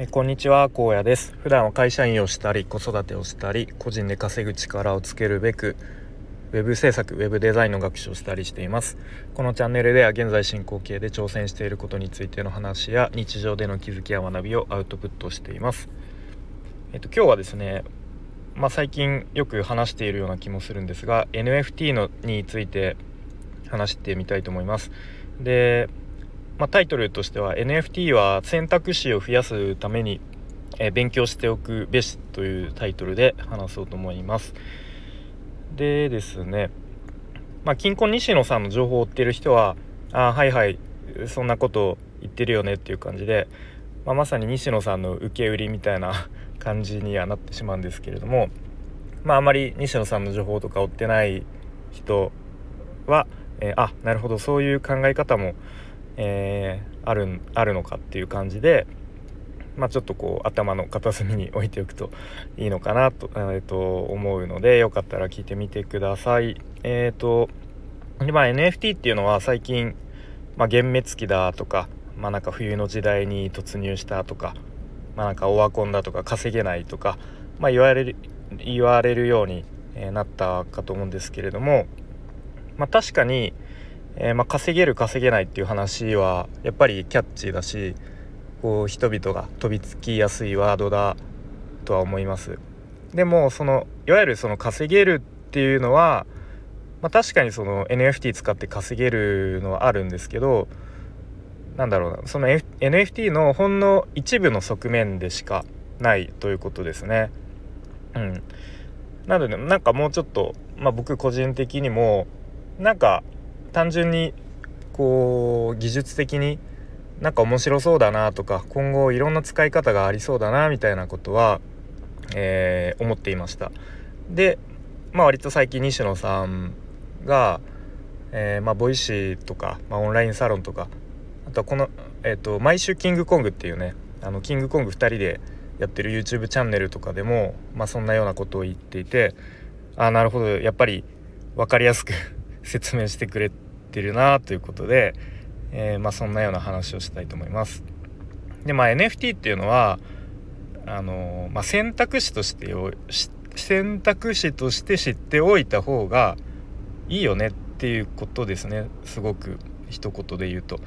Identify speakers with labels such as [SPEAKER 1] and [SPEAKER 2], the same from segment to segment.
[SPEAKER 1] えこんにちは荒野です。普段は会社員をしたり子育てをしたり個人で稼ぐ力をつけるべくウェブ制作ウェブデザインの学習をしたりしています。このチャンネルでは現在進行形で挑戦していることについての話や日常での気づきや学びをアウトプットしています。えっと今日はですねまあ、最近よく話しているような気もするんですが NFT のについて話してみたいと思います。でまあ、タイトルとしては NFT は選択肢を増やすために、え、勉強しておくべしというタイトルで話そうと思います。でですね、まあ、金婚西野さんの情報を追ってる人はあはいはいそんなこと言ってるよねっていう感じで、まあ、まさに西野さんの受け売りみたいな 感じにはなってしまうんですけれども、まあ、あまり西野さんの情報とか追ってない人は、えー、あなるほどそういう考え方もえー、あるあるのかっていう感じで、まあ、ちょっとこう頭の片隅に置いておくといいのかなと,、えー、と思うのでよかったら聞いてみてください。えっ、ー、とでまあ、NFT っていうのは最近、まあ、幻滅期だとか、まあ、なんか冬の時代に突入したとか、まあ、なんかオワコンだとか稼げないとか、まあ、言われる言われるようになったかと思うんですけれども、まあ、確かに、えー、まあ、稼げる稼げないっていう話はやっぱりキャッチーだしこう人々が飛びつきやすいワードだとは思います。でもそのいわゆるその稼げるっていうのは、まあ、確かにその NFT 使って稼げるのはあるんですけどなんだろうなその、F、NFT のほんの一部の側面でしかないということですね。うん。なのでなんかもうちょっと、まあ、僕個人的にもなんか単純にこう技術的になんか面白そうだなとか今後いろんな使い方がありそうだなみたいなことは、えー、思っていました。でまあ割と最近西野さんが、えー、まあ、ボイシーとか、まあ、オンラインサロンとかあとはこの、えーと、毎週キングコングっていうねあのキングコング2人でやってる YouTube チャンネルとかでも、まあ、そんなようなことを言っていてああなるほどやっぱり分かりやすく説明してくれてるなということで、えー、まあ、そんなような話をしたいと思います。でまあ NFT っていうのはあの、まあ、選択肢として選択肢として知っておいた方がいいよねっていうことですねすごく一言で言うと。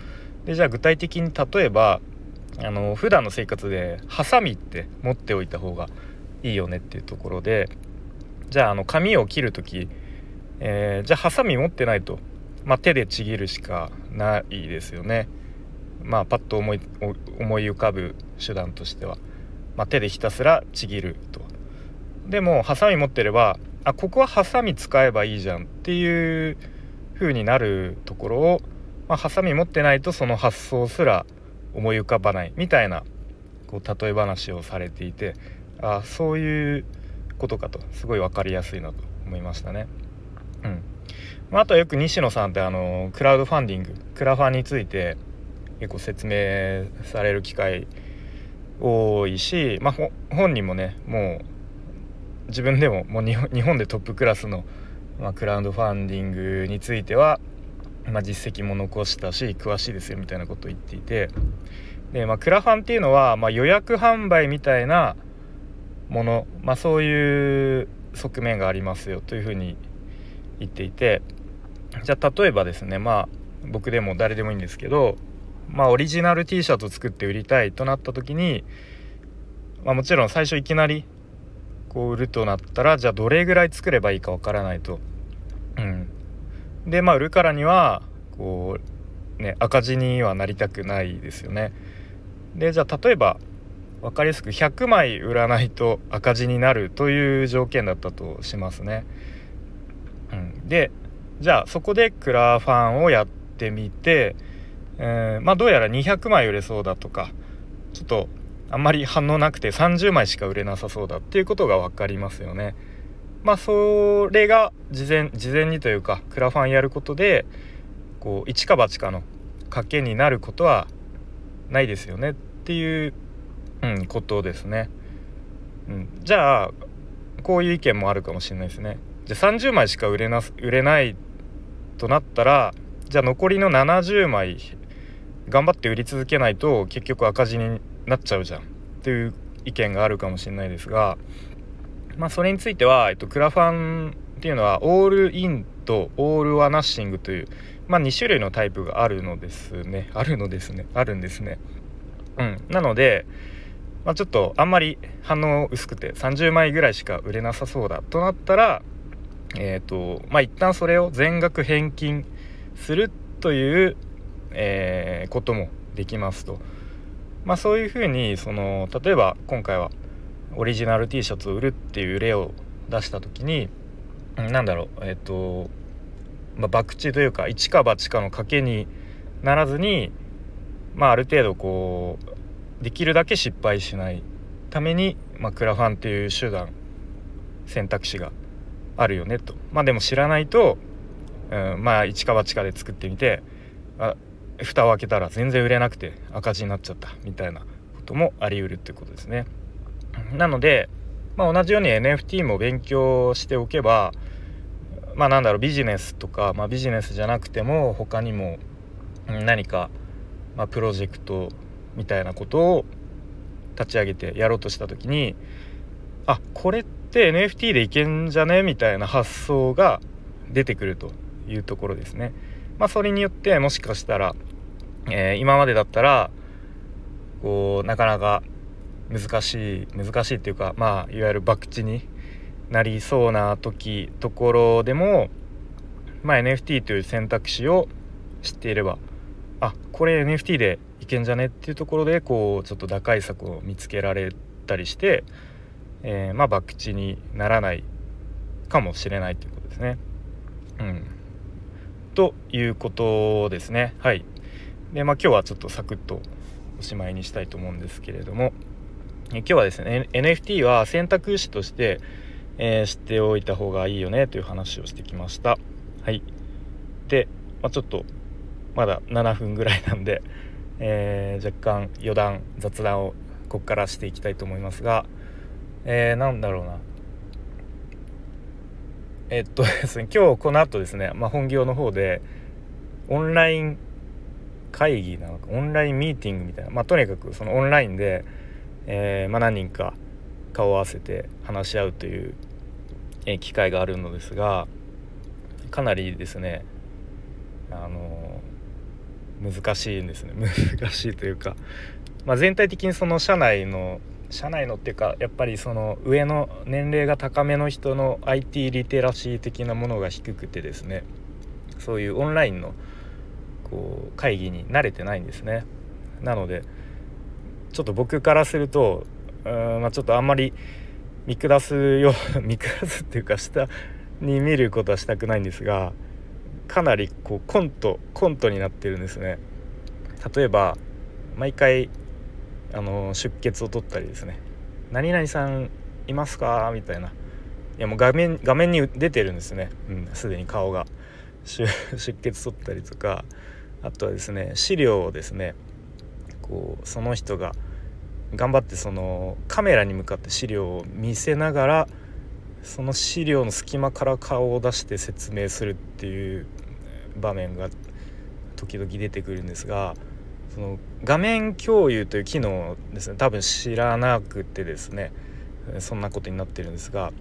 [SPEAKER 1] でじゃあ具体的に例えばあの普段の生活でハサミって持っておいた方がいいよねっていうところでじゃああの髪を切る時えー、じゃあハサミ持ってないと、まあ、手でちぎるしかないですよね。まあパッと思い思い浮かぶ手段としては、まあ、手でひたすらちぎると。でもハサミ持ってればあここはハサミ使えばいいじゃんっていう風になるところを、まあ、ハサミ持ってないとその発想すら思い浮かばないみたいなこう例え話をされていてあそういうことかとすごい分かりやすいなと思いましたね。うん。まあ、あとはよく西野さんってあのクラウドファンディングクラファンについて結構説明される機会多いし、まあ、本人もねもう自分でももう日本でトップクラスの、まあ、クラウドファンディングについては、まあ、実績も残したし詳しいですよみたいなことを言っていて。で、まあ、クラファンっていうのは、まあ、予約販売みたいなもの、まあ、そういう側面がありますよというふうに言っていてじゃあ例えばですねまあ僕でも誰でもいいんですけどまあオリジナル T シャツ作って売りたいとなった時に、まあ、もちろん最初いきなりこう売るとなったらじゃあどれぐらい作ればいいかわからないと。うん、でまあ売るからにはこうね赤字にはなりたくないですよね。でじゃあ例えば分かりやすく100枚売らないと赤字になるという条件だったとしますね。うん、でじゃあそこでクラファンをやってみて、えー、まあどうやら200枚売れそうだとかちょっとあんまり反応なくて30枚しか売れなさそうだっていうことが分かりますよね。まあそれが事前事前にというかクラファンやることでこう一か八かの賭けになることはないですよねっていう、うん、ことですね。うん、じゃあこういう意見もあるかもしれないですね。じゃあ30枚しか売れな売れないとなったらじゃあ残りの70枚頑張って売り続けないと結局赤字になっちゃうじゃんっという意見があるかもしれないですが、まあ、それについては、えっと、クラファンっていうのはオールインとオール・はナッシングという、まあ、2種類のタイプがあるのですね。あるのですね。あるんですね。うん、なので、まあ、ちょっとあんまり反応薄くて30枚ぐらいしか売れなさそうだとなったらえっ、ー、とまあ一旦それを全額返金するという、えー、こともできますと。まあ、そういうふうにその例えば今回はオリジナル T シャツを売るっていう例を出した時に何だろうえっ、ー、と、まあ、博打というか一か八かの賭けにならずに、まあ、ある程度こうできるだけ失敗しないために、まあ、クラファンっていう手段選択肢があるよねとまあでも知らないと、うん、まあ一か八かで作ってみてあ蓋を開けたら全然売れなくて赤字になっちゃったみたいなこともあり得るっていうことですね。なので、まあ、同じように NFT も勉強しておけばまあなんだろうビジネスとか、まあ、ビジネスじゃなくても他にも何か、まあ、プロジェクトみたいなことを立ち上げてやろうとした時にあこれって NFT でいけんじゃね？みたいな発想が出てくるというところですね。まあ、それによってもしかしたら、えー、今までだったらこうなかなか難しい難しいっていうかまあいわゆる博打になりそうな時ところでも、まあ、NFT という選択肢を知っていればあこれ NFT でいけんじゃね？っていうところでこうちょっと打開策を見つけられたりして、えー、まあ博打にならないかもしれないということですね。うん、ということですね。はい。でまあ今日はちょっとサクッとおしまいにしたいと思うんですけれども今日はですね NFT は選択肢としてえー、知っておいた方がいいよねという話をしてきましたはいで、まあ、ちょっとまだ7分ぐらいなんで、えー、若干余談雑談をここからしていきたいと思いますが、えー、なんだろうな。えっと ですね今日この後ですね、まあ、本業の方でオンライン会議なのかオンラインミーティングみたいなまあとにかくそのオンラインで、えーまあ、何人か顔を合わせて話し合うという、え機会があるのですがかなりですねあの難しいんですね。難しいというか、まあ、全体的にその社内の社内のっていうかやっぱりその上の年齢が高めの人の IT リテラシー的なものが低くてですねそういうオンラインのこう会議に慣れてないんですね。なのでちょっと僕からするとうんまあ、ちょっとあんまり見下すよう 見下すっていうか下に見ることはしたくないんですがかなりこうコントコントになってるんですね。例えば毎回あの出血を取ったりですね「何々さんいますか?」みたいな。いやもう画面画面に出てるんですね。すで、うん、に顔が。出血取ったりとか。あとはですね資料をですねこうその人が頑張ってそのカメラに向かって資料を見せながらその資料の隙間から顔を出して説明するっていう場面が時々出てくるんですがその画面共有という機能ですね。多分知らなくてですね。そんなことになってるんですが、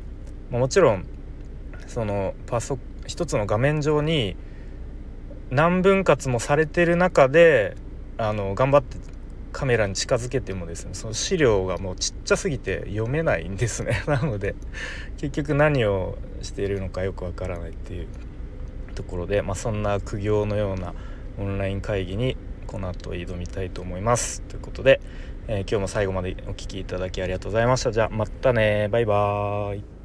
[SPEAKER 1] ま、もちろんそのパソ一つの画面上に何分割もされてる中であの頑張ってカメラに近づけてもですねその資料がもうちっちゃすぎて読めないんですね。なので結局何をしているのかよくわからないっていうところで、まあ、そんな苦行のようなオンライン会議にこの後挑みたいと思います。ということで、えー、今日も最後までお聴きいただきありがとうございました。じゃあまたねバイバーイ。